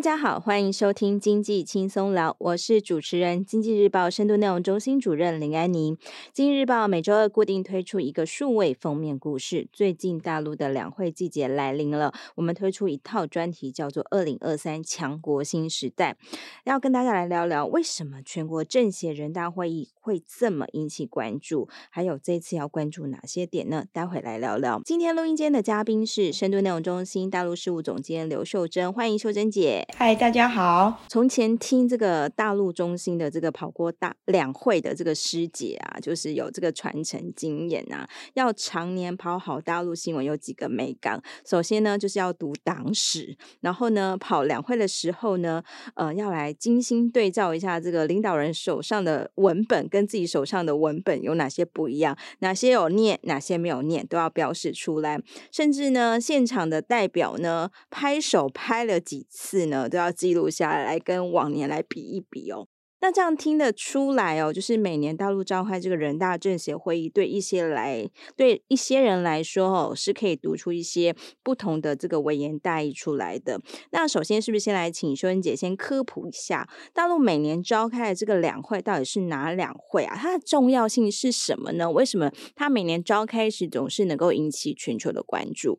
大家好，欢迎收听经济轻松聊，我是主持人经济日报深度内容中心主任林安妮。经济日报每周二固定推出一个数位封面故事。最近大陆的两会季节来临了，我们推出一套专题，叫做《二零二三强国新时代》，要跟大家来聊聊为什么全国政协人大会议会这么引起关注，还有这次要关注哪些点呢？待会来聊聊。今天录音间的嘉宾是深度内容中心大陆事务总监刘秀珍，欢迎秀珍姐。嗨，大家好。从前听这个大陆中心的这个跑过大两会的这个师姐啊，就是有这个传承经验啊。要常年跑好大陆新闻，有几个眉角。首先呢，就是要读党史，然后呢，跑两会的时候呢，呃，要来精心对照一下这个领导人手上的文本跟自己手上的文本有哪些不一样，哪些有念，哪些没有念，都要标示出来。甚至呢，现场的代表呢，拍手拍了几次呢？都要记录下来，跟往年来比一比哦。那这样听得出来哦，就是每年大陆召开这个人大政协会议，对一些来对一些人来说哦，是可以读出一些不同的这个微言大义出来的。那首先是不是先来请秀珍姐先科普一下，大陆每年召开的这个两会到底是哪两会啊？它的重要性是什么呢？为什么它每年召开时总是能够引起全球的关注？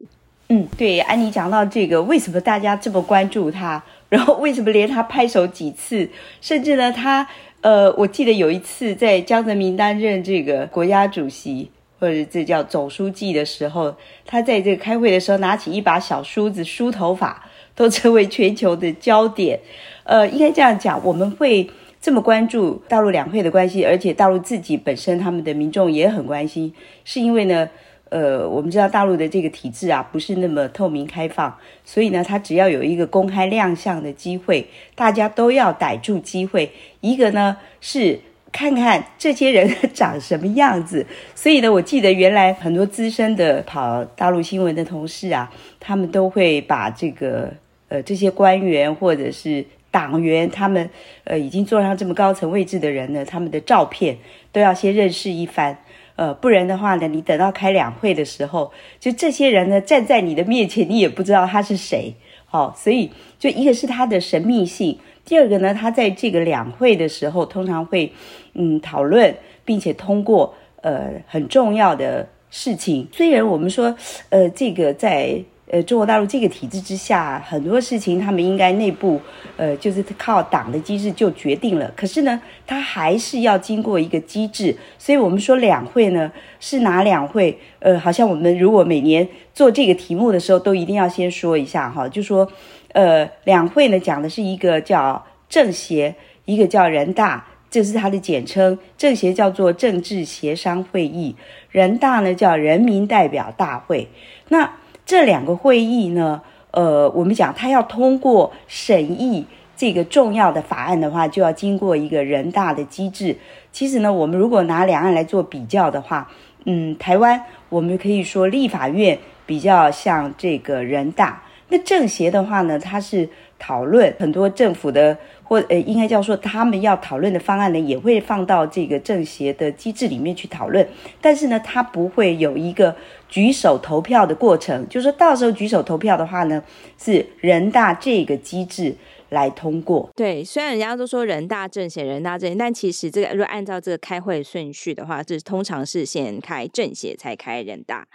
嗯，对，安妮讲到这个，为什么大家这么关注他？然后为什么连他拍手几次？甚至呢，他呃，我记得有一次在江泽民担任这个国家主席或者这叫总书记的时候，他在这个开会的时候拿起一把小梳子梳头发，都成为全球的焦点。呃，应该这样讲，我们会这么关注大陆两会的关系，而且大陆自己本身他们的民众也很关心，是因为呢。呃，我们知道大陆的这个体制啊，不是那么透明开放，所以呢，它只要有一个公开亮相的机会，大家都要逮住机会。一个呢是看看这些人长什么样子，所以呢，我记得原来很多资深的跑大陆新闻的同事啊，他们都会把这个呃这些官员或者是党员，他们呃已经坐上这么高层位置的人呢，他们的照片都要先认识一番。呃，不然的话呢，你等到开两会的时候，就这些人呢站在你的面前，你也不知道他是谁。好、所以就一个是他的神秘性，第二个呢，他在这个两会的时候通常会嗯讨论，并且通过呃很重要的事情。虽然我们说呃这个在。呃，中国大陆这个体制之下，很多事情他们应该内部，呃，就是靠党的机制就决定了。可是呢，他还是要经过一个机制。所以我们说两会呢是哪两会？呃，好像我们如果每年做这个题目的时候，都一定要先说一下哈，就说，呃，两会呢讲的是一个叫政协，一个叫人大，这是它的简称。政协叫做政治协商会议，人大呢叫人民代表大会。那这两个会议呢，呃，我们讲他要通过审议这个重要的法案的话，就要经过一个人大的机制。其实呢，我们如果拿两岸来做比较的话，嗯，台湾我们可以说立法院比较像这个人大。那政协的话呢，它是讨论很多政府的。或呃，应该叫说，他们要讨论的方案呢，也会放到这个政协的机制里面去讨论。但是呢，它不会有一个举手投票的过程。就是说到时候举手投票的话呢，是人大这个机制来通过。对，虽然人家都说人大政协，人大政协，但其实这个如果按照这个开会顺序的话，这通常是先开政协，才开人大。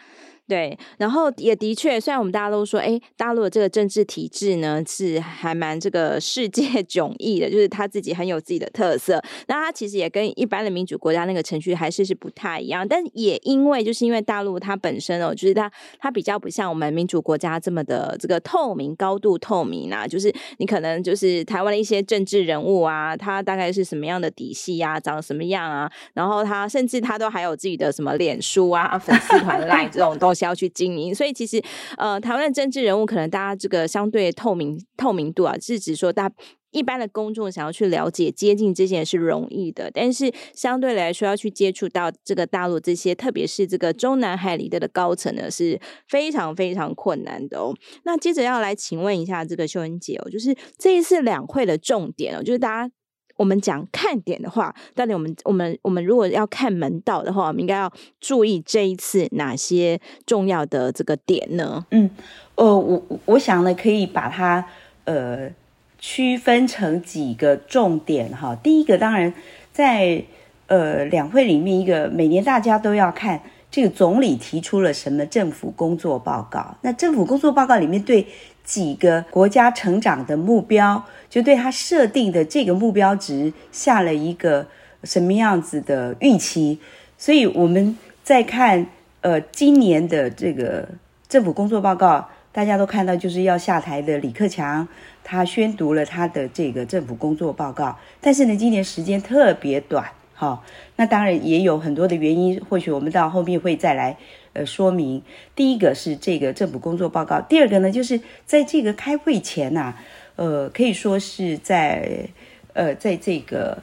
对，然后也的确，虽然我们大家都说，哎，大陆的这个政治体制呢是还蛮这个世界 迥异的，就是他自己很有自己的特色。那他其实也跟一般的民主国家那个程序还是是不太一样。但也因为就是因为大陆它本身哦，就是它它比较不像我们民主国家这么的这个透明、高度透明啊。就是你可能就是台湾的一些政治人物啊，他大概是什么样的底细啊，长什么样啊，然后他甚至他都还有自己的什么脸书啊、粉丝团 line 这种东西。是要去经营，所以其实呃，台湾的政治人物可能大家这个相对透明透明度啊，是指说大一般的公众想要去了解接近这些是容易的，但是相对来说要去接触到这个大陆这些，特别是这个中南海里的的高层呢，是非常非常困难的哦。那接着要来请问一下这个秀恩姐哦，就是这一次两会的重点哦，就是大家。我们讲看点的话，到底我们我们我们如果要看门道的话，我们应该要注意这一次哪些重要的这个点呢？嗯，呃，我我想呢，可以把它呃区分成几个重点哈。第一个当然在呃两会里面，一个每年大家都要看这个总理提出了什么政府工作报告。那政府工作报告里面对几个国家成长的目标，就对他设定的这个目标值下了一个什么样子的预期。所以我们在看呃今年的这个政府工作报告。大家都看到，就是要下台的李克强，他宣读了他的这个政府工作报告。但是呢，今年时间特别短，好，那当然也有很多的原因，或许我们到后面会再来呃说明。第一个是这个政府工作报告，第二个呢，就是在这个开会前呐，呃，可以说是在呃在这个。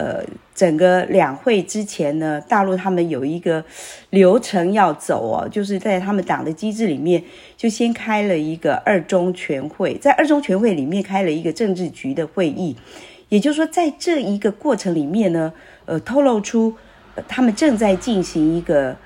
呃，整个两会之前呢，大陆他们有一个流程要走哦，就是在他们党的机制里面，就先开了一个二中全会，在二中全会里面开了一个政治局的会议，也就是说，在这一个过程里面呢，呃，透露出，他们正在进行一个，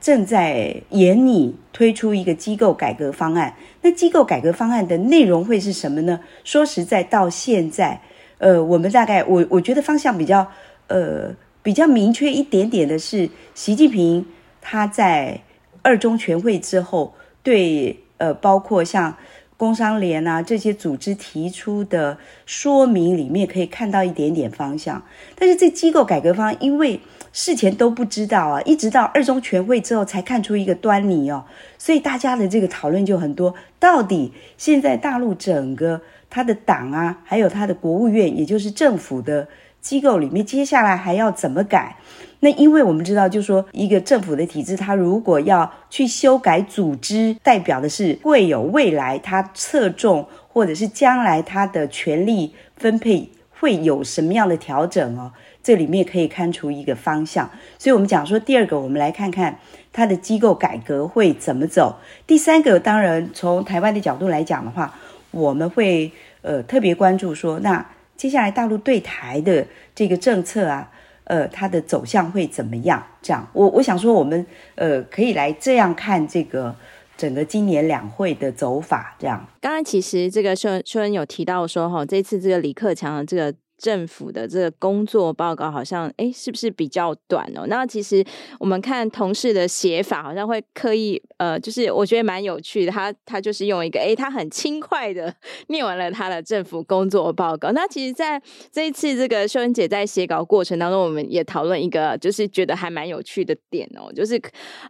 正在研拟推出一个机构改革方案。那机构改革方案的内容会是什么呢？说实在，到现在。呃，我们大概我我觉得方向比较呃比较明确一点点的是，习近平他在二中全会之后对呃包括像工商联啊这些组织提出的说明里面可以看到一点点方向，但是这机构改革方案因为事前都不知道啊，一直到二中全会之后才看出一个端倪哦，所以大家的这个讨论就很多，到底现在大陆整个。他的党啊，还有他的国务院，也就是政府的机构里面，接下来还要怎么改？那因为我们知道，就是说一个政府的体制，它如果要去修改组织，代表的是会有未来它侧重，或者是将来它的权力分配会有什么样的调整哦。这里面可以看出一个方向。所以我们讲说，第二个，我们来看看它的机构改革会怎么走。第三个，当然从台湾的角度来讲的话。我们会呃特别关注说，那接下来大陆对台的这个政策啊，呃，它的走向会怎么样？这样，我我想说，我们呃可以来这样看这个整个今年两会的走法。这样，刚刚其实这个秀恩秀恩有提到说，哈，这次这个李克强的这个。政府的这个工作报告好像，哎，是不是比较短哦？那其实我们看同事的写法，好像会刻意，呃，就是我觉得蛮有趣的。他他就是用一个，哎，他很轻快的 念完了他的政府工作报告。那其实，在这一次这个秀恩姐在写稿过程当中，我们也讨论一个，就是觉得还蛮有趣的点哦，就是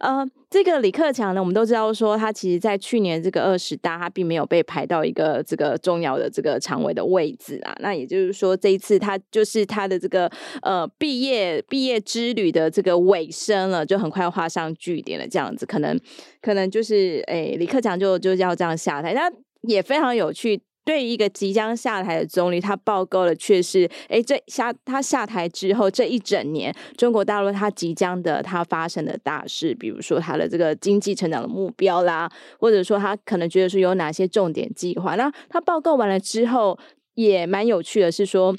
呃。这个李克强呢，我们都知道说，他其实，在去年这个二十大，他并没有被排到一个这个重要的这个常委的位置啊。那也就是说，这一次他就是他的这个呃毕业毕业之旅的这个尾声了，就很快画上句点了。这样子，可能可能就是诶，李克强就就要这样下台，那也非常有趣。对于一个即将下台的总理，他报告的却是，诶，这下他下台之后这一整年，中国大陆他即将的他发生的大事，比如说他的这个经济成长的目标啦，或者说他可能觉得说有哪些重点计划。那他报告完了之后，也蛮有趣的，是说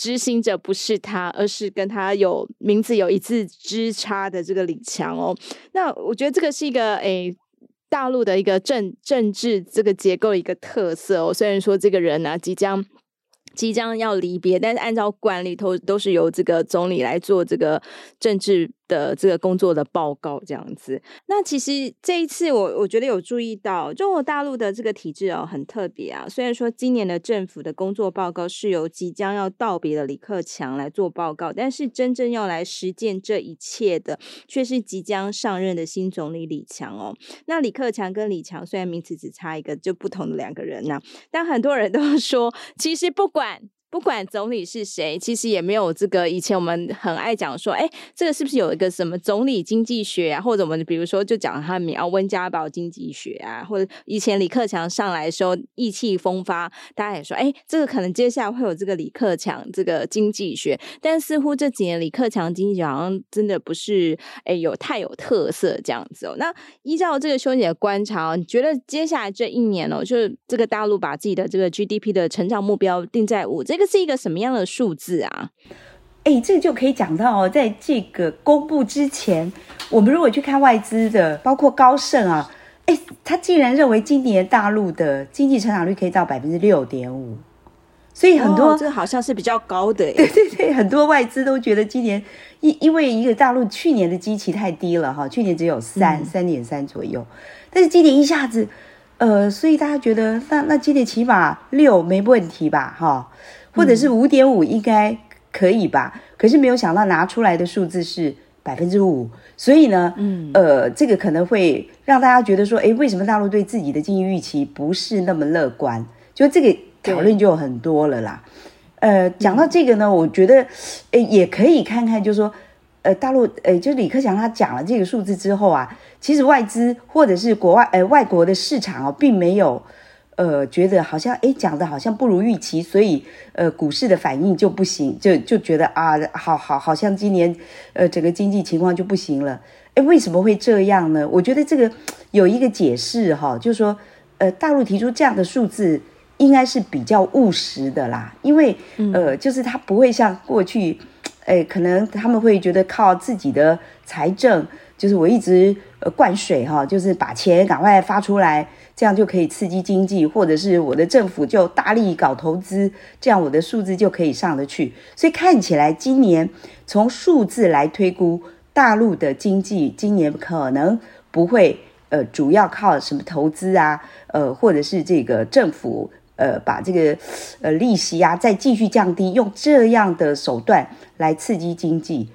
执行者不是他，而是跟他有名字有一字之差的这个李强哦。那我觉得这个是一个诶。大陆的一个政政治这个结构一个特色哦，虽然说这个人呢、即将即将要离别，但是按照惯例头都是由这个总理来做这个政治。的这个工作的报告这样子，那其实这一次我我觉得有注意到中国大陆的这个体制哦，很特别啊。虽然说今年的政府的工作报告是由即将要道别的李克强来做报告，但是真正要来实践这一切的却是即将上任的新总理李强哦。那李克强跟李强虽然名字只差一个，就不同的两个人呐、但很多人都说，其实不管。不管总理是谁，其实也没有这个。以前我们很爱讲说，哎，这个是不是有一个什么总理经济学啊？或者我们比如说就讲他名啊，温家宝经济学啊，或者以前李克强上来的时候意气风发，大家也说，哎，这个可能接下来会有这个李克强这个经济学。但似乎这几年李克强经济好像真的不是，哎，有太有特色这样子哦。那依照这个兄姐的观察，你觉得接下来这一年哦，就是这个大陆把自己的这个 GDP 的成长目标定在五这。这是一个什么样的数字啊？哎，这就可以讲到哦，在这个公布之前，我们如果去看外资的，包括高盛啊，哎，他竟然认为今年大陆的经济成长率可以到百分之六点五，所以很多、哦、这个好像是比较高的，对对对，很多外资都觉得今年因因为一个大陆去年的基期太低了哈，去年只有三三点三左右，但是今年一下子，呃，所以大家觉得那那今年起码六没问题吧哈，或者是五点五应该可以吧？嗯、可是没有想到拿出来的数字是百分之五，所以呢，嗯呃，这个可能会让大家觉得说，哎，为什么大陆对自己的经济预期不是那么乐观？就这个。讨论就很多了啦，呃，讲到这个呢，我觉得，呃，也可以看看，就是说，呃，大陆，呃，就李克强他讲了这个数字之后啊，其实外资或者是国外，呃，外国的市场哦，并没有，呃，觉得好像，哎，讲的好像不如预期，所以，呃，股市的反应就不行，就就觉得啊，好好，好像今年，呃，整个经济情况就不行了，哎，为什么会这样呢？我觉得这个有一个解释哈，就是说，呃，大陆提出这样的数字。应该是比较务实的啦，因为呃，就是他不会像过去，诶，可能他们会觉得靠自己的财政，就是我一直呃灌水哈，就是把钱赶快发出来，这样就可以刺激经济，或者是我的政府就大力搞投资，这样我的数字就可以上得去。所以看起来今年从数字来推估，大陆的经济今年可能不会呃主要靠什么投资啊，呃，或者是这个政府。呃，把这个呃利息啊再继续降低，用这样的手段来刺激经济，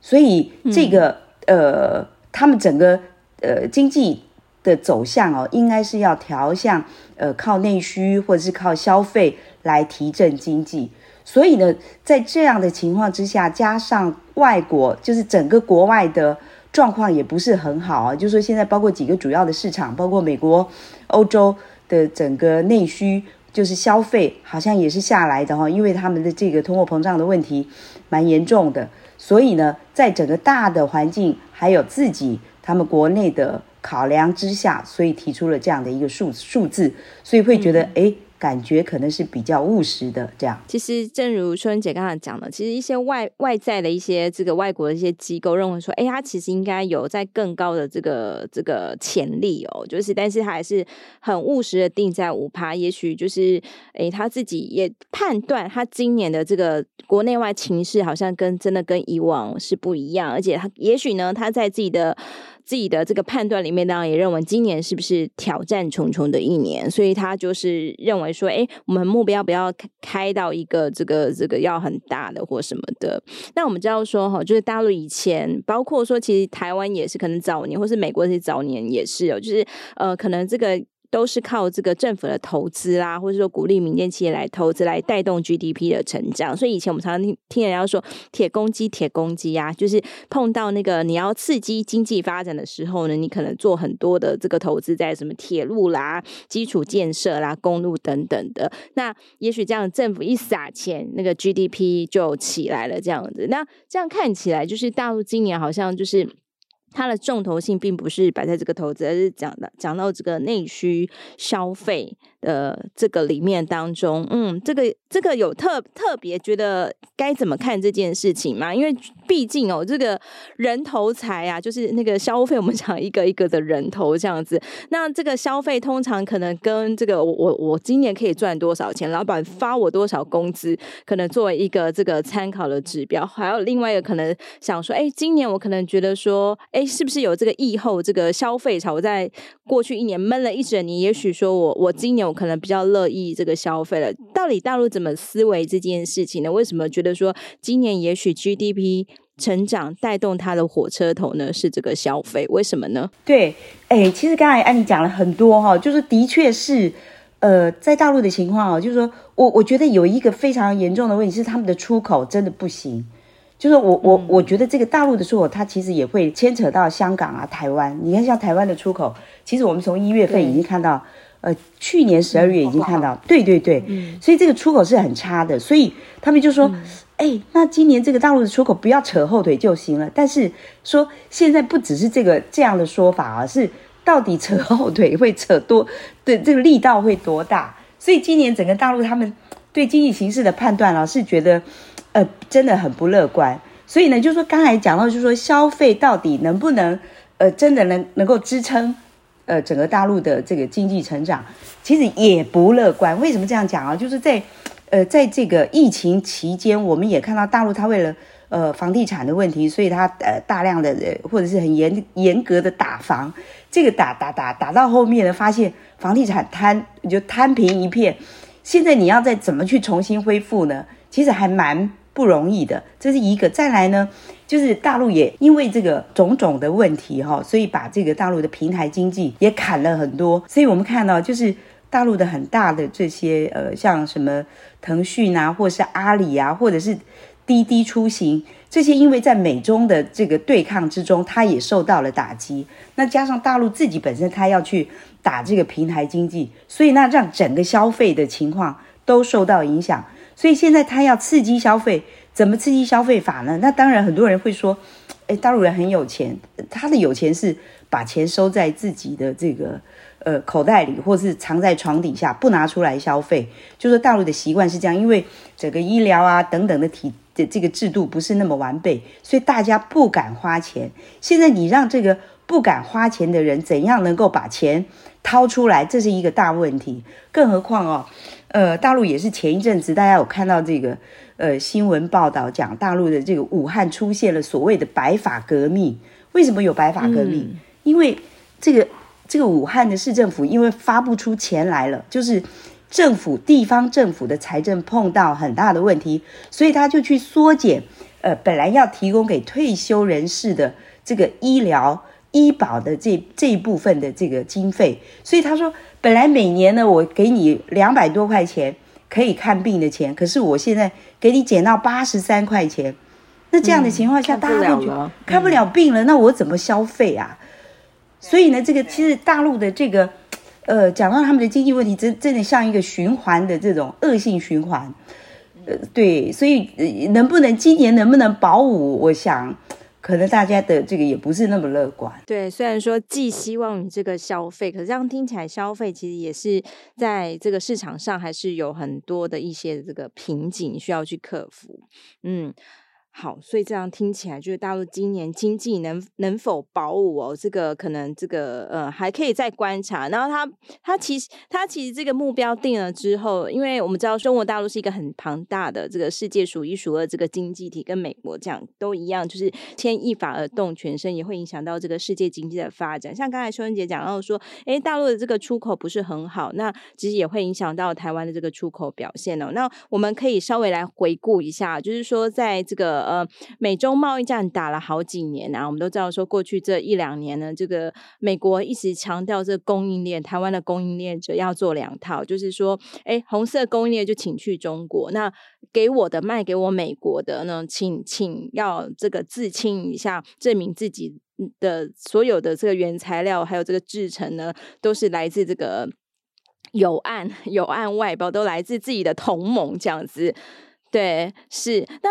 所以这个、呃，他们整个呃经济的走向哦，应该是要调向呃靠内需或者是靠消费来提振经济。所以呢，在这样的情况之下，加上外国就是整个国外的状况也不是很好啊，就是说现在包括几个主要的市场，包括美国、欧洲。的整个内需就是消费，好像也是下来的哈，因为他们的这个通货膨胀的问题蛮严重的，所以呢，在整个大的环境还有自己他们国内的考量之下，所以提出了这样的一个数数字，所以会觉得哎。嗯感觉可能是比较务实的这样。其实，正如秋玲姐刚才讲的，其实一些外外在的一些这个外国的一些机构认为说，哎，它其实应该有在更高的这个这个潜力哦。就是，但是他还是很务实的定在五趴。也许就是，哎，他自己也判断，他今年的这个国内外情势好像跟真的跟以往是不一样，而且他也许呢，他在自己的。自己的这个判断里面，当然也认为今年是不是挑战重重的一年，所以他就是认为说，哎，我们目标不要开到一个这个这个要很大的或什么的。那我们知道说，哈，就是大陆以前，包括说，其实台湾也是可能早年，或是美国这些早年也是有，就是呃，可能这个。都是靠这个政府的投资啦，或者说鼓励民间企业来投资，来带动 GDP 的成长。所以以前我们常常听听人家说“铁公鸡，铁公鸡”呀，就是碰到那个你要刺激经济发展的时候呢，你可能做很多的这个投资在什么铁路啦、基础建设啦、公路等等的。那也许这样政府一撒钱，那个 GDP 就起来了，这样子。那这样看起来，就是大陆今年好像就是。它的重头性并不是摆在这个投资，而是讲的讲到这个内需消费的这个里面当中，嗯，这个这个有特特别觉得该怎么看这件事情吗？因为毕竟哦，这个人头财啊，就是那个消费，我们讲一个一个的人头这样子。那这个消费通常可能跟这个我我我今年可以赚多少钱，老板发我多少工资，可能作为一个这个参考的指标。还有另外一个可能想说，哎，今年我可能觉得说，哎，是不是有这个疫后这个消费潮？在过去一年闷了一整年，也许说我我今年我可能比较乐意这个消费了。到底大陆怎么思维这件事情呢？为什么觉得说今年也许 GDP？成长带动它的火车头呢，是这个消费，为什么呢？对，哎，其实刚才安妮讲了很多哈，就是的确是，呃，在大陆的情况啊，就是说我我觉得有一个非常严重的问题是，他们的出口真的不行。就是我我我觉得这个大陆的出口，它其实也会牵扯到香港啊、台湾。你看，像台湾的出口，其实我们从一月份已经看到，呃，去年十二月已经看到，对对对，嗯，所以这个出口是很差的，所以他们就说。嗯哎，那今年这个大陆的出口不要扯后腿就行了。但是说现在不只是这个这样的说法啊，是到底扯后腿会扯多，对这个力道会多大？所以今年整个大陆他们对经济形势的判断啊，是觉得呃真的很不乐观。所以呢，就是说刚才讲到，就是说消费到底能不能呃真的能能够支撑呃整个大陆的这个经济成长，其实也不乐观。为什么这样讲啊？就是在。呃，在这个疫情期间，我们也看到大陆它为了呃房地产的问题，所以它呃大量的呃或者是很严严格的打房，这个打打打打到后面呢，发现房地产摊就摊平一片。现在你要再怎么去重新恢复呢？其实还蛮不容易的。这是一个。再来呢，就是大陆也因为这个种种的问题哈，所以把这个大陆的平台经济也砍了很多。所以我们看到就是。大陆的很大的这些呃，像什么腾讯啊，或是阿里啊，或者是滴滴出行这些，因为在美中的这个对抗之中，它也受到了打击。那加上大陆自己本身，它要去打这个平台经济，所以那让整个消费的情况都受到影响。所以现在它要刺激消费，怎么刺激消费法呢？那当然很多人会说，诶，大陆人很有钱，他的有钱是把钱收在自己的这个。呃，口袋里或是藏在床底下，不拿出来消费。就说大陆的习惯是这样，因为整个医疗啊等等的体的这个制度不是那么完备，所以大家不敢花钱。现在你让这个不敢花钱的人怎样能够把钱掏出来，这是一个大问题。更何况哦，呃，大陆也是前一阵子大家有看到这个呃新闻报道，讲大陆的这个武汉出现了所谓的白发革命。为什么有白发革命？嗯、因为这个。这个武汉的市政府因为发不出钱来了，就是政府地方政府的财政碰到很大的问题，所以他就去缩减，呃，本来要提供给退休人士的这个医疗医保的这这一部分的这个经费，所以他说，本来每年呢，我给你两百多块钱可以看病的钱，可是我现在给你减到八十三块钱，那这样的情况下，嗯、大家就觉得看不了病了，嗯、那我怎么消费啊？所以呢，这个其实大陆的这个，呃，讲到他们的经济问题，真真的像一个循环的这种恶性循环，呃，对，所以能不能今年能不能保五，我想可能大家的这个也不是那么乐观。对，虽然说寄希望于这个消费，可是这样听起来，消费其实也是在这个市场上还是有很多的一些这个瓶颈需要去克服。嗯。好，所以这样听起来，就是大陆今年经济能能否保五哦？这个可能这个呃还可以再观察。然后他他其实他其实这个目标定了之后，因为我们知道中国大陆是一个很庞大的这个世界数一数二这个经济体，跟美国这样都一样，就是牵一发而动全身，也会影响到这个世界经济的发展。像刚才秀雯姐讲到说，诶，大陆的这个出口不是很好，那其实也会影响到台湾的这个出口表现哦。那我们可以稍微来回顾一下，就是说在这个。呃，美中贸易战打了好几年啊，我们都知道说，过去这一两年呢，这个美国一直强调这供应链，台湾的供应链者要做两套，就是说，哎，红色供应链就请去中国，那给我的卖给我美国的呢，请请要这个自清一下，证明自己的所有的这个原材料还有这个制成呢，都是来自这个有案有案外包，都来自自己的同盟这样子。对，是那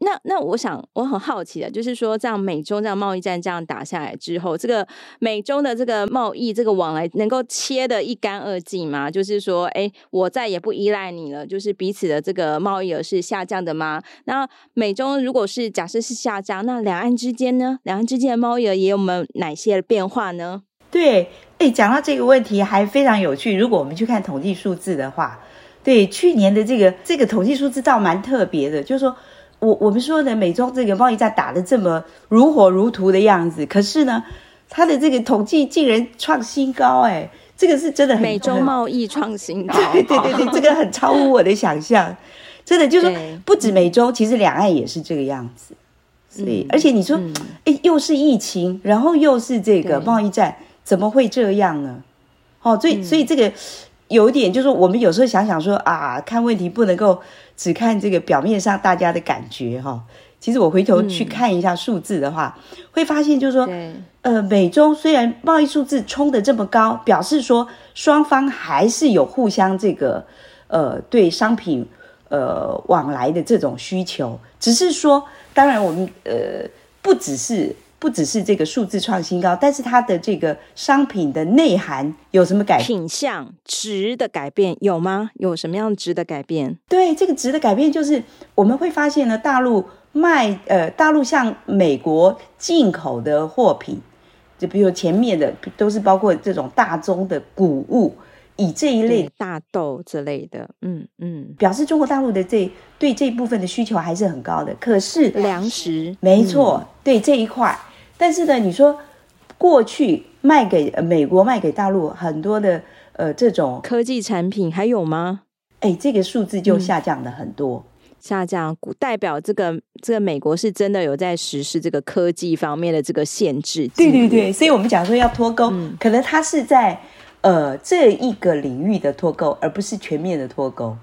那那，我想我很好奇的，就是说，这样美中这样贸易战这样打下来之后，这个美中的这个贸易这个往来能够切得一干二净吗？就是说，哎，我再也不依赖你了，就是彼此的这个贸易额是下降的吗？那美中如果是假设是下降，那两岸之间呢？两岸之间的贸易额也有没有哪些变化呢？对，哎，讲到这个问题还非常有趣。如果我们去看统计数字的话。对，去年的这个这个统计数字倒蛮特别的，就是说我我们说的美中这个贸易战打得这么如火如荼的样子，可是呢，它的这个统计竟然创新高，哎，这个是真的很美中贸易创新高，对对对对，这个很超乎我的想象，真的就是说不止美中，其实两岸也是这个样子，所以、嗯、而且你说，哎、嗯，又是疫情，然后又是这个贸易战，怎么会这样呢？哦，所以、嗯、所以这个。有一点就是，我们有时候想想说啊，看问题不能够只看这个表面上大家的感觉哈。其实我回头去看一下数字的话，嗯、会发现就是说，对呃，美中虽然贸易数字冲得这么高，表示说双方还是有互相这个呃对商品呃往来的这种需求，只是说，当然我们呃不只是。不只是这个数字创新高，但是它的这个商品的内涵有什么改变？品相值的改变有吗？有什么样值的改变？对，这个值的改变就是我们会发现呢，大陆卖呃，大陆向美国进口的货品，就比如前面的都是包括这种大宗的谷物，以这一类大豆之类的，嗯嗯，表示中国大陆的这对这部分的需求还是很高的。可是粮食，没错，嗯、对这一块，但是呢，你说过去卖给美国、卖给大陆很多的呃这种科技产品还有吗？哎，这个数字就下降了很多。嗯下降，代表这个这个美国是真的有在实施这个科技方面的这个限制。对对对，所以我们讲说要脱钩，嗯、可能它是在呃这一个领域的脱钩，而不是全面的脱钩。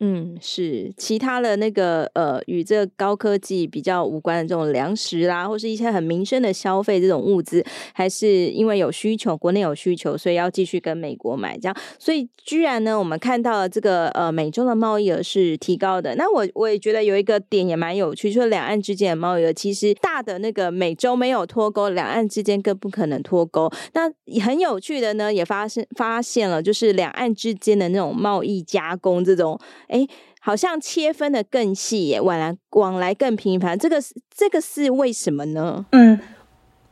嗯，是其他的那个呃，与这个高科技比较无关的这种粮食啦，或是一些很民生的消费这种物资，还是因为有需求，国内有需求，所以要继续跟美国买这样。所以居然呢，我们看到了这个呃，美中的贸易额是提高的。那我我也觉得有一个点也蛮有趣，就是两岸之间的贸易额其实大的那个美洲没有脱钩，两岸之间更不可能脱钩。那很有趣的呢，也发现发现了，就是两岸之间的那种贸易加工这种。哎，好像切分的更细耶，往来往来更频繁，这个是这个是为什么呢？嗯，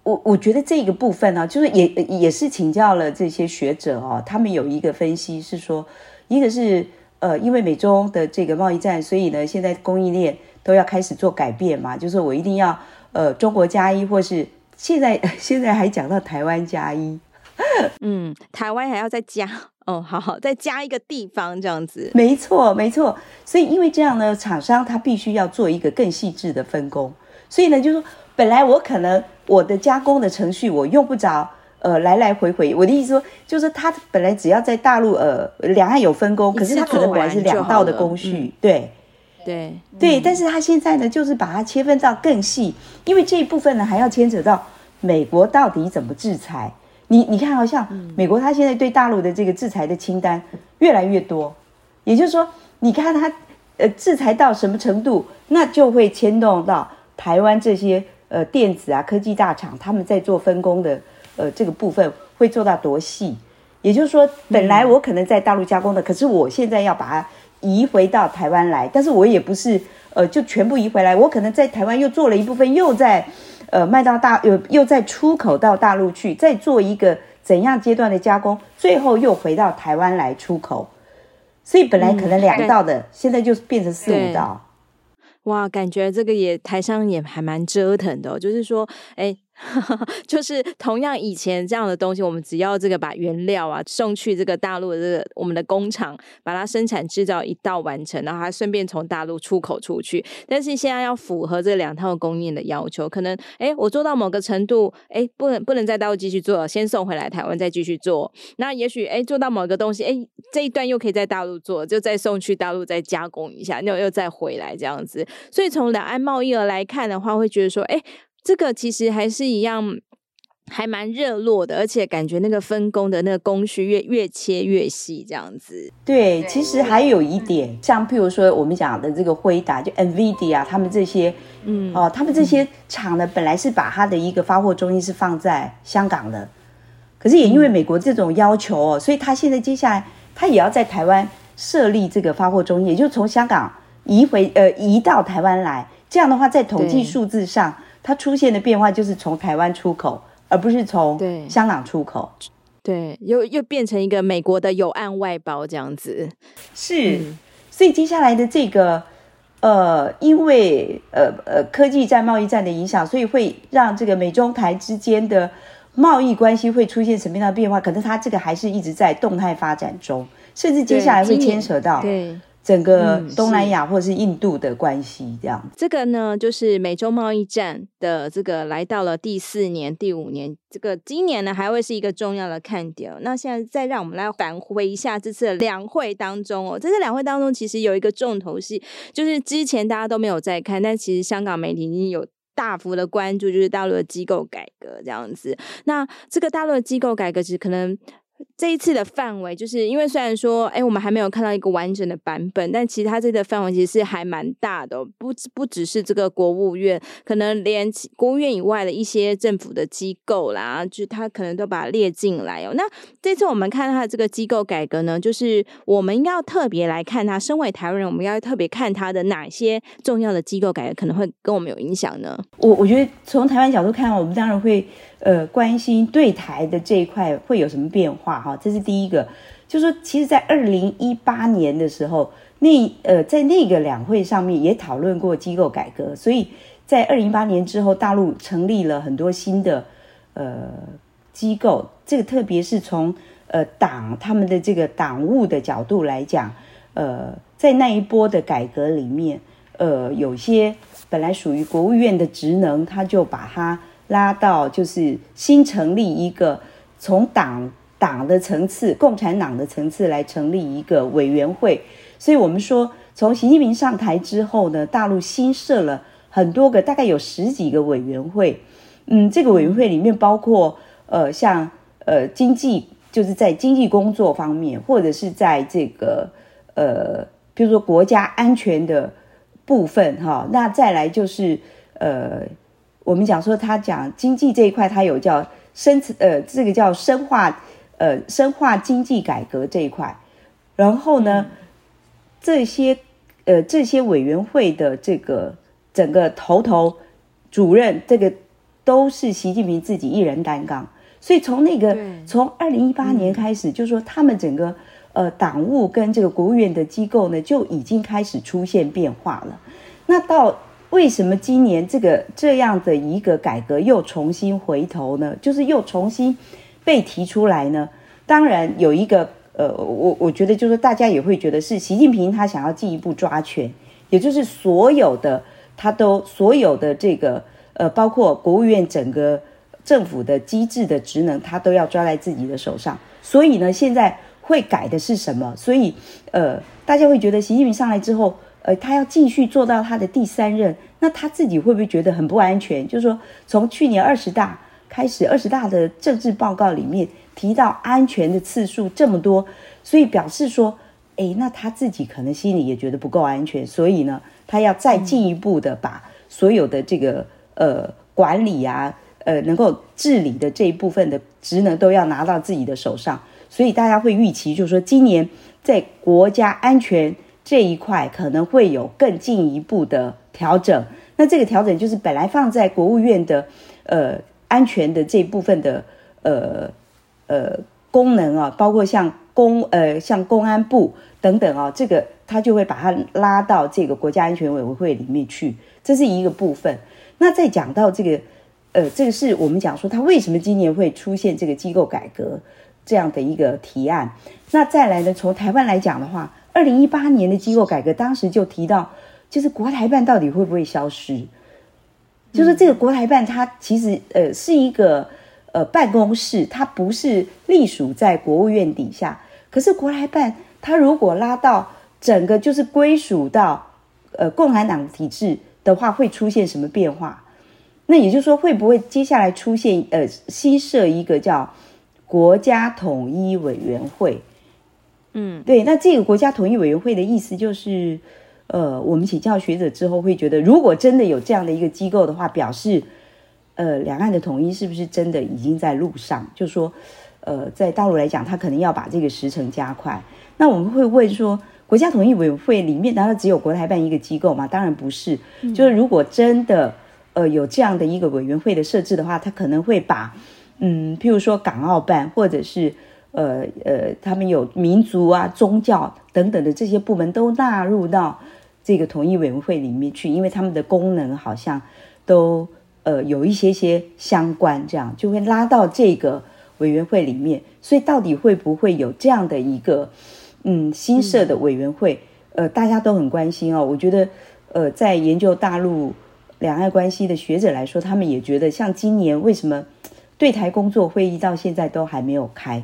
我我觉得这个部分呢、就是也也是请教了这些学者哦，他们有一个分析是说，一个是呃，因为美中的这个贸易战，所以呢，现在供应链都要开始做改变嘛，就是我一定要呃，中国加一，或是现在 现在还讲到台湾加一，嗯，台湾还要再加。哦，好好，再加一个地方这样子，没错，没错。所以因为这样呢，厂商他必须要做一个更细致的分工。所以呢，就是说本来我可能我的加工的程序我用不着呃来来回回。我的意思说，就是他本来只要在大陆呃两岸有分工，可是他可能本来是两道的工序，嗯、对对对。但是他现在呢，就是把它切分到更细，因为这一部分呢还要牵扯到美国到底怎么制裁。你你看，好像美国，他现在对大陆的这个制裁的清单越来越多，也就是说，你看他呃制裁到什么程度，那就会牵动到台湾这些呃电子啊科技大厂他们在做分工的呃这个部分会做到多细。也就是说，本来我可能在大陆加工的，可是我现在要把它移回到台湾来，但是我也不是呃就全部移回来，我可能在台湾又做了一部分，又在。呃，卖到大又又再出口到大陆去，再做一个怎样阶段的加工，最后又回到台湾来出口，所以本来可能两道的，嗯、现在就变成四五道。哇，感觉这个也台商也还蛮折腾的，哦，就是说，哎。就是同样以前这样的东西，我们只要这个把原料啊送去这个大陆的这个我们的工厂，把它生产制造一道完成，然后还顺便从大陆出口出去。但是现在要符合这两套供应的要求，可能哎，我做到某个程度，哎，不能不能在大陆继续做了，先送回来台湾再继续做。那也许哎，做到某个东西，哎，这一段又可以在大陆做，就再送去大陆再加工一下，又又再回来这样子。所以从两岸贸易额来看的话，会觉得说，哎。这个其实还是一样，还蛮热络的，而且感觉那个分工的那个工序越越切越细，这样子。对，其实还有一点，像譬如说我们讲的这个辉达，就 NVIDIA 他们这些，嗯，哦，他们这些厂呢，本来是把它的一个发货中心是放在香港的，可是也因为美国这种要求哦，所以他现在接下来他也要在台湾设立这个发货中心，也就从香港移回呃移到台湾来，这样的话在统计数字上。它出现的变化就是从台湾出口，而不是从香港出口。对，又又变成一个美国的有岸外包这样子。是，嗯、所以接下来的这个，呃，因为呃呃科技战、贸易战的影响，所以会让这个美中台之间的贸易关系会出现什么样的变化？可能它这个还是一直在动态发展中，甚至接下来会牵扯到对。整个东南亚或者是印度的关系，这样、嗯。这个呢，就是美洲贸易战的这个来到了第四年、第五年。这个今年呢，还会是一个重要的看点。那现在再让我们来返回一下这次的两会当中哦，在这两会当中，其实有一个重头戏，就是之前大家都没有在看，但其实香港媒体已经有大幅的关注，就是大陆的机构改革这样子。那这个大陆的机构改革，其实可能。这一次的范围，就是因为虽然说，哎，我们还没有看到一个完整的版本，但其实它这个范围其实是还蛮大的，不不只是这个国务院，可能连国务院以外的一些政府的机构啦，就它可能都把它列进来哦。那这次我们看它的这个机构改革呢，就是我们要特别来看它，身为台湾人，我们要特别看它的哪些重要的机构改革可能会跟我们有影响呢？我我觉得从台湾角度看，我们当然会。呃，关心对台的这一块会有什么变化？哈，这是第一个。就说其实，在二零一八年的时候，那呃，在那个两会上面也讨论过机构改革，所以在二零一八年之后，大陆成立了很多新的呃机构。这个特别是从呃党他们的这个党务的角度来讲，呃，在那一波的改革里面，呃，有些本来属于国务院的职能，他就把它拉到就是新成立一个从党。党的层次，共产党的层次来成立一个委员会，所以我们说，从习近平上台之后呢，大陆新设了很多个，大概有十几个委员会。嗯，这个委员会里面包括呃，像呃经济，就是在经济工作方面，或者是在这个呃，比如说国家安全的部分哈。那再来就是呃，我们讲说他讲经济这一块，他有叫深呃，这个叫深化。呃，深化经济改革这一块，然后呢，这些呃这些委员会的这个整个头头主任，这个都是习近平自己一人担纲。所以从那个从二零一八年开始，就是说他们整个呃党务跟这个国务院的机构呢，就已经开始出现变化了。那到为什么今年这个这样的一个改革又重新回头呢？就是又重新。被提出来呢，当然有一个呃，我我觉得就是大家也会觉得是习近平他想要进一步抓权，也就是所有的他都所有的这个呃，包括国务院整个政府的机制的职能，他都要抓在自己的手上。所以呢，现在会改的是什么？所以呃，大家会觉得习近平上来之后，呃，他要继续做到他的第三任，那他自己会不会觉得很不安全？就是说，从去年二十大。开始二十大的政治报告里面提到安全的次数这么多，所以表示说，哎，那他自己可能心里也觉得不够安全，所以呢，他要再进一步的把所有的这个呃管理啊，呃能够治理的这一部分的职能都要拿到自己的手上，所以大家会预期，就是说今年在国家安全这一块可能会有更进一步的调整。那这个调整就是本来放在国务院的呃。安全的这部分的呃呃功能啊，包括像公呃像公安部等等啊，这个他就会把它拉到这个国家安全委员会里面去，这是一个部分。那再讲到这个呃，这个是我们讲说他为什么今年会出现这个机构改革这样的一个提案。那再来呢，从台湾来讲的话，二零一八年的机构改革当时就提到，就是国台办到底会不会消失？就是这个国台办，它其实呃是一个呃办公室，它不是隶属在国务院底下。可是国台办，它如果拉到整个就是归属到呃共产党体制的话，会出现什么变化？那也就是说，会不会接下来出现呃新设一个叫国家统一委员会？嗯，对。那这个国家统一委员会的意思就是。呃，我们请教学者之后会觉得，如果真的有这样的一个机构的话，表示，呃，两岸的统一是不是真的已经在路上？就说，呃，在大陆来讲，他可能要把这个时程加快。那我们会问说，国家统一委员会里面难道只有国台办一个机构吗？当然不是。就是如果真的，呃，有这样的一个委员会的设置的话，他可能会把，嗯，譬如说港澳办或者是。呃呃，他们有民族啊、宗教等等的这些部门都纳入到这个统一委员会里面去，因为他们的功能好像都呃有一些些相关，这样就会拉到这个委员会里面。所以到底会不会有这样的一个嗯新设的委员会？呃，大家都很关心哦。我觉得呃，在研究大陆两岸关系的学者来说，他们也觉得，像今年为什么对台工作会议到现在都还没有开？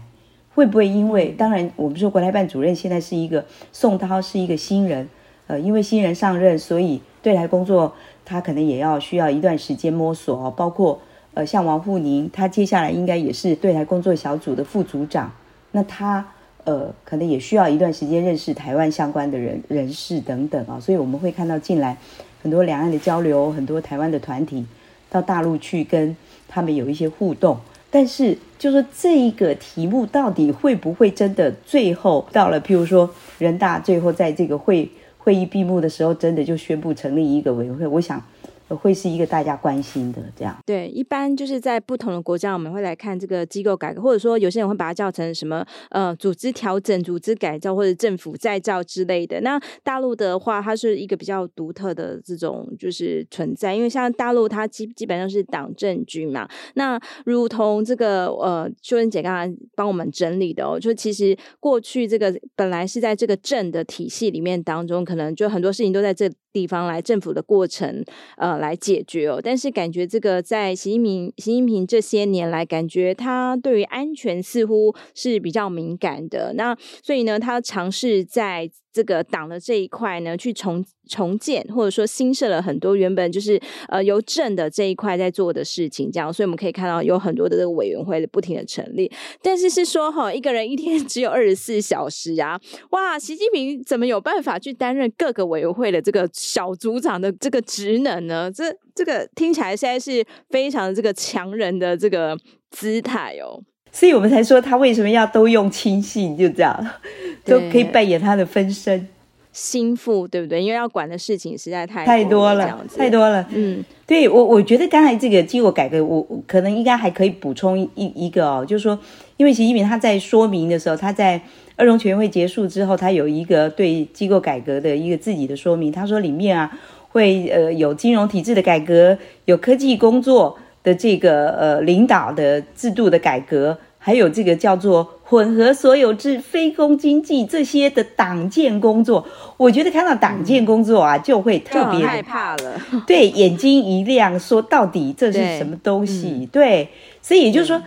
会不会因为，当然，我们说国台办主任现在是一个宋涛，是一个新人，呃，因为新人上任，所以对台工作他可能也要需要一段时间摸索哦。包括呃，像王沪宁，他接下来应该也是对台工作小组的副组长，那他呃，可能也需要一段时间认识台湾相关的人人士等等啊。所以我们会看到近来很多两岸的交流，很多台湾的团体到大陆去跟他们有一些互动。但是，就说这一个题目到底会不会真的最后到了，譬如说人大最后在这个会会议闭幕的时候，真的就宣布成立一个委员会？我想，会是一个大家关心的这样。对，一般就是在不同的国家，我们会来看这个机构改革，或者说有些人会把它叫成什么呃组织调整、组织改造或者政府再造之类的。那大陆的话，它是一个比较独特的这种就是存在，因为像大陆它基基本上是党政军嘛。那如同这个呃秀真姐刚才帮我们整理的哦，就其实过去这个本来是在这个政的体系里面当中，可能就很多事情都在这地方来政府的过程，呃，来解决哦。但是感觉这个在习近平、习近平这些年来，感觉他对于安全似乎是比较敏感的。那所以呢，他尝试在这个党的这一块呢，去重重建，或者说新设了很多原本就是呃由政的这一块在做的事情，这样。所以我们可以看到有很多的这个委员会不停的成立。但是是说哈，一个人一天 只有二十四小时啊，哇，习近平怎么有办法去担任各个委员会的这个？小组长的这个职能呢，这这个听起来现在是非常的这个强人的这个姿态哦，所以我们才说他为什么要都用亲信，就这样都可以扮演他的分身心腹，对不对？因为要管的事情实在太太多了，太多了。嗯，对我我觉得刚才这个机构改革，我可能应该还可以补充一一个哦，就是说，因为习近平他在说明的时候，他在。二中全运会结束之后，他有一个对机构改革的一个自己的说明。他说里面啊会呃有金融体制的改革，有科技工作的这个呃领导的制度的改革，还有这个叫做混合所有制、非公经济这些的党建工作。我觉得看到党建工作啊，就会特别害怕了。对，眼睛一亮，说到底这是什么东西？对，嗯、对，所以也就是说。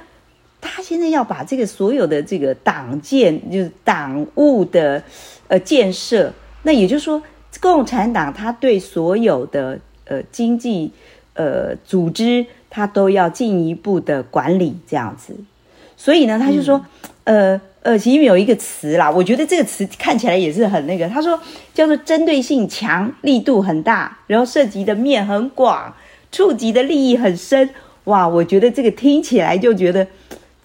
他现在要把这个所有的这个党建，就是党务的呃建设，那也就是说，共产党他对所有的呃经济呃组织，他都要进一步的管理这样子。所以呢，他就说，嗯、呃呃，其实有一个词啦，我觉得这个词看起来也是很那个，他说叫做针对性强，力度很大，然后涉及的面很广，触及的利益很深。哇，我觉得这个听起来就觉得。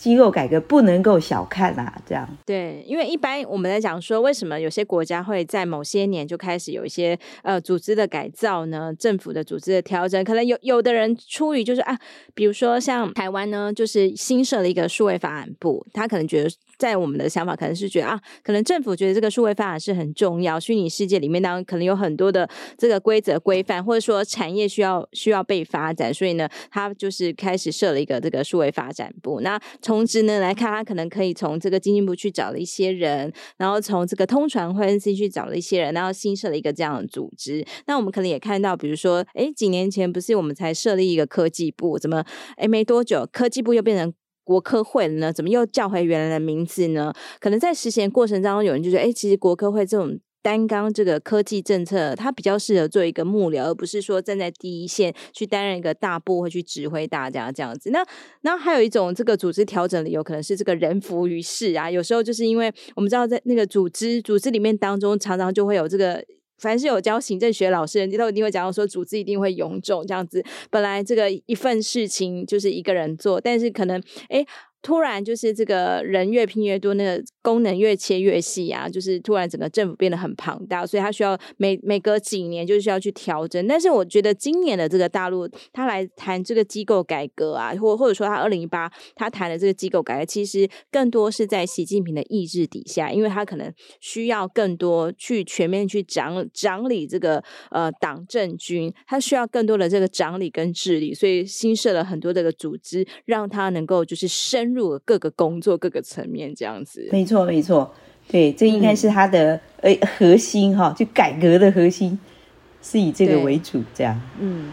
机构改革不能够小看啊，这样。对，因为一般我们在讲说，为什么有些国家会在某些年就开始有一些呃组织的改造呢？政府的组织的调整，可能有有的人出于就是啊，比如说像台湾呢，就是新设了一个数位法案部，他可能觉得。在我们的想法，可能是觉得啊，可能政府觉得这个数位发展是很重要，虚拟世界里面当然可能有很多的这个规则规范，或者说产业需要需要被发展，所以呢，他就是开始设了一个这个数位发展部。那从职能来看，他可能可以从这个经济部去找了一些人，然后从这个通传会 NC 去找了一些人，然后新设了一个这样的组织。那我们可能也看到，比如说，哎，几年前不是我们才设立一个科技部，怎么哎没多久科技部又变成国科会呢？怎么又叫回原来的名字呢？可能在实行过程当中，有人就觉得，哎，其实国科会这种单纲这个科技政策，它比较适合做一个幕僚，而不是说站在第一线去担任一个大部会去指挥大家这样子。那那还有一种这个组织调整理由，可能是这个人浮于事啊。有时候就是因为我们知道，在那个组织组织里面当中，常常就会有这个。凡是有教行政学老师，人家都一定会讲到说，组织一定会臃肿这样子。本来这个一份事情就是一个人做，但是可能诶突然就是这个人越拼越多，那个功能越切越细啊，就是突然整个政府变得很庞大，所以他需要每每隔几年就需要去调整。但是我觉得今年的这个大陆，他来谈这个机构改革啊，或或者说他二零一八他谈的这个机构改革，其实更多是在习近平的意志底下，因为他可能需要更多去全面去掌掌理这个呃党政军，他需要更多的这个掌理跟治理，所以新设了很多这个组织，让他能够就是深。入各个工作各个层面这样子，没错没错，对，这应该是他的呃、嗯、核心哈，就改革的核心是以这个为主，这样。嗯，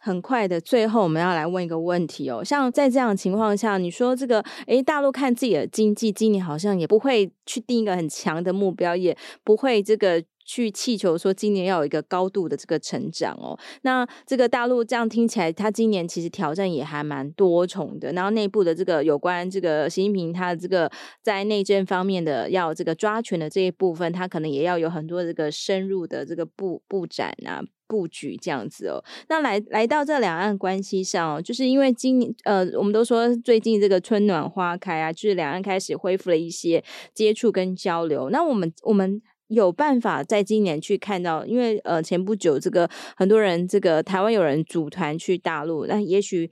很快的，最后我们要来问一个问题哦，像在这样的情况下，你说这个诶，大陆看自己的经济今年好像也不会去定一个很强的目标，也不会这个。去气求说今年要有一个高度的这个成长哦，那这个大陆这样听起来，他今年其实挑战也还蛮多重的。然后内部的这个有关这个习近平他的这个在内政方面的要这个抓权的这一部分，他可能也要有很多这个深入的这个布布展啊布局这样子哦。那来来到这两岸关系上哦，就是因为今呃，我们都说最近这个春暖花开啊，就是两岸开始恢复了一些接触跟交流。那我们我们。有办法在今年去看到，因为呃前不久这个很多人这个台湾有人组团去大陆，那也许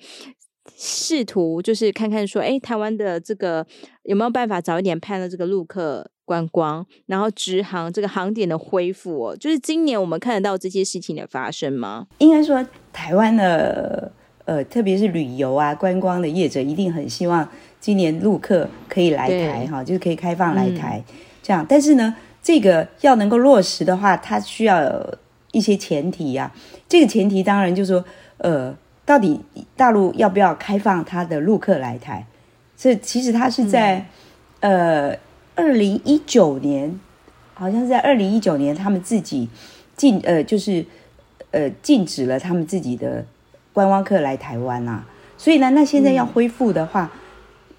试图就是看看说，哎，台湾的这个有没有办法早一点盼到这个陆客观光，然后直航这个航点的恢复哦，就是今年我们看得到这些事情的发生吗？应该说台湾的呃，特别是旅游啊观光的业者一定很希望今年陆客可以来台哈，就是可以开放来台、嗯、这样，但是呢。这个要能够落实的话，它需要有一些前提呀、啊。这个前提当然就是说，呃，到底大陆要不要开放它的陆客来台？这其实它是在、嗯、呃二零一九年，好像是在二零一九年，他们自己禁呃就是呃禁止了他们自己的观光客来台湾啊。所以呢，那现在要恢复的话，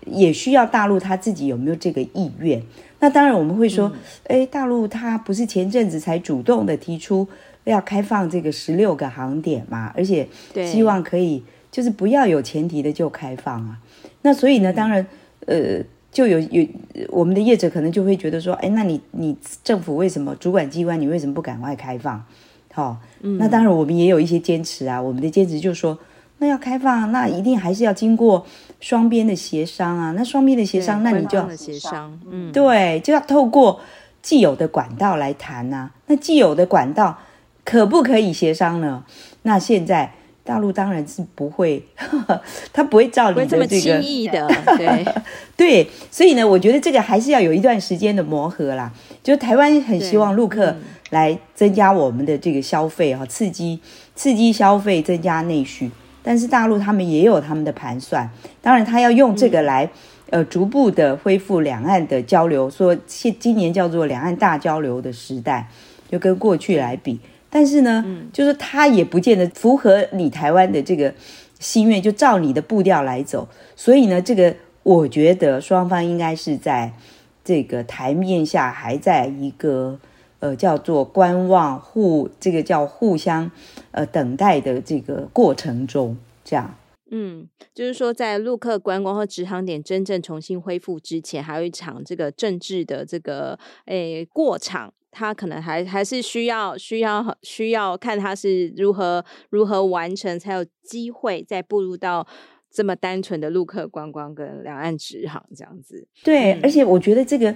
嗯、也需要大陆他自己有没有这个意愿。那当然，我们会说，哎，大陆它不是前阵子才主动的提出要开放这个十六个航点嘛？而且希望可以就是不要有前提的就开放啊。那所以呢，当然，呃，就有有我们的业者可能就会觉得说，哎，那你你政府为什么主管机关你为什么不赶快开放？好，那当然我们也有一些坚持啊。我们的坚持就是说，那要开放，那一定还是要经过。双边的协商啊，那双边的协商，那你就要协商，嗯，对，就要透过既有的管道来谈呐、啊。那既有的管道可不可以协商呢？那现在大陆当然是不会，呵 呵他不会照你的这个轻易的，对 对。所以呢，我觉得这个还是要有一段时间的磨合啦。就台湾很希望陆客来增加我们的这个消费哈，刺激刺激消费，增加内需。但是大陆他们也有他们的盘算，当然他要用这个来，呃，逐步的恢复两岸的交流，说现今年叫做两岸大交流的时代，就跟过去来比。但是呢，就是他也不见得符合你台湾的这个心愿，就照你的步调来走。所以呢，这个我觉得双方应该是在这个台面下还在一个。呃，叫做观望互，这个叫互相呃等待的这个过程中，这样。嗯，就是说，在陆客观光和直航点真正重新恢复之前，还有一场这个政治的这个诶过场，它可能还还是需要需要需要看它是如何如何完成，才有机会再步入到这么单纯的陆客观光跟两岸直航这样子。对，嗯、而且我觉得这个。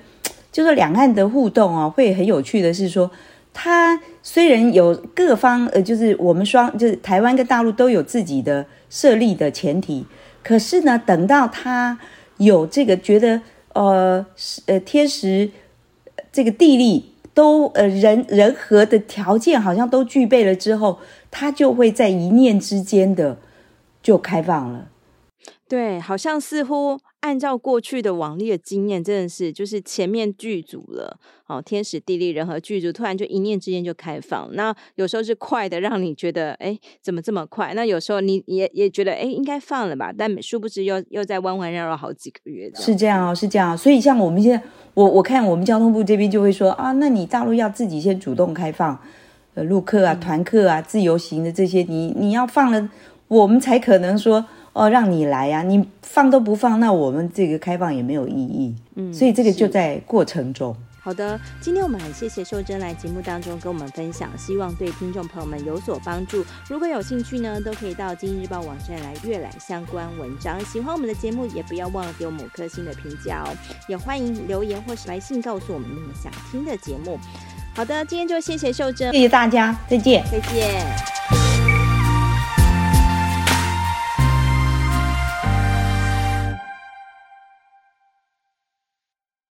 就是两岸的互动啊，会很有趣的是说，它虽然有各方呃，就是我们双就是台湾跟大陆都有自己的设立的前提，可是呢，等到它有这个觉得呃呃天时这个地利都呃人人和的条件好像都具备了之后，它就会在一念之间的就开放了。对，好像似乎。按照过去的往例的经验，真的是就是前面剧组了，哦，天时地利人和剧组，突然就一念之间就开放。那有时候是快的，让你觉得哎，怎么这么快？那有时候你也也觉得哎，应该放了吧？但殊不知又又在弯弯绕绕好几个月。是这样哦，是这样。所以像我们现在，我我看我们交通部这边就会说啊，那你大陆要自己先主动开放，呃，陆客啊、团客啊、自由行的这些，你你要放了，我们才可能说。哦，让你来呀、啊！你放都不放，那我们这个开放也没有意义。嗯，所以这个就在过程中。好的，今天我们很谢谢秀珍来节目当中跟我们分享，希望对听众朋友们有所帮助。如果有兴趣呢，都可以到《今日报》网站来阅览相关文章。喜欢我们的节目，也不要忘了给我们五颗星的评价哦。也欢迎留言或是来信告诉我们你们想听的节目。好的，今天就谢谢秀珍，谢谢大家，再见，再见。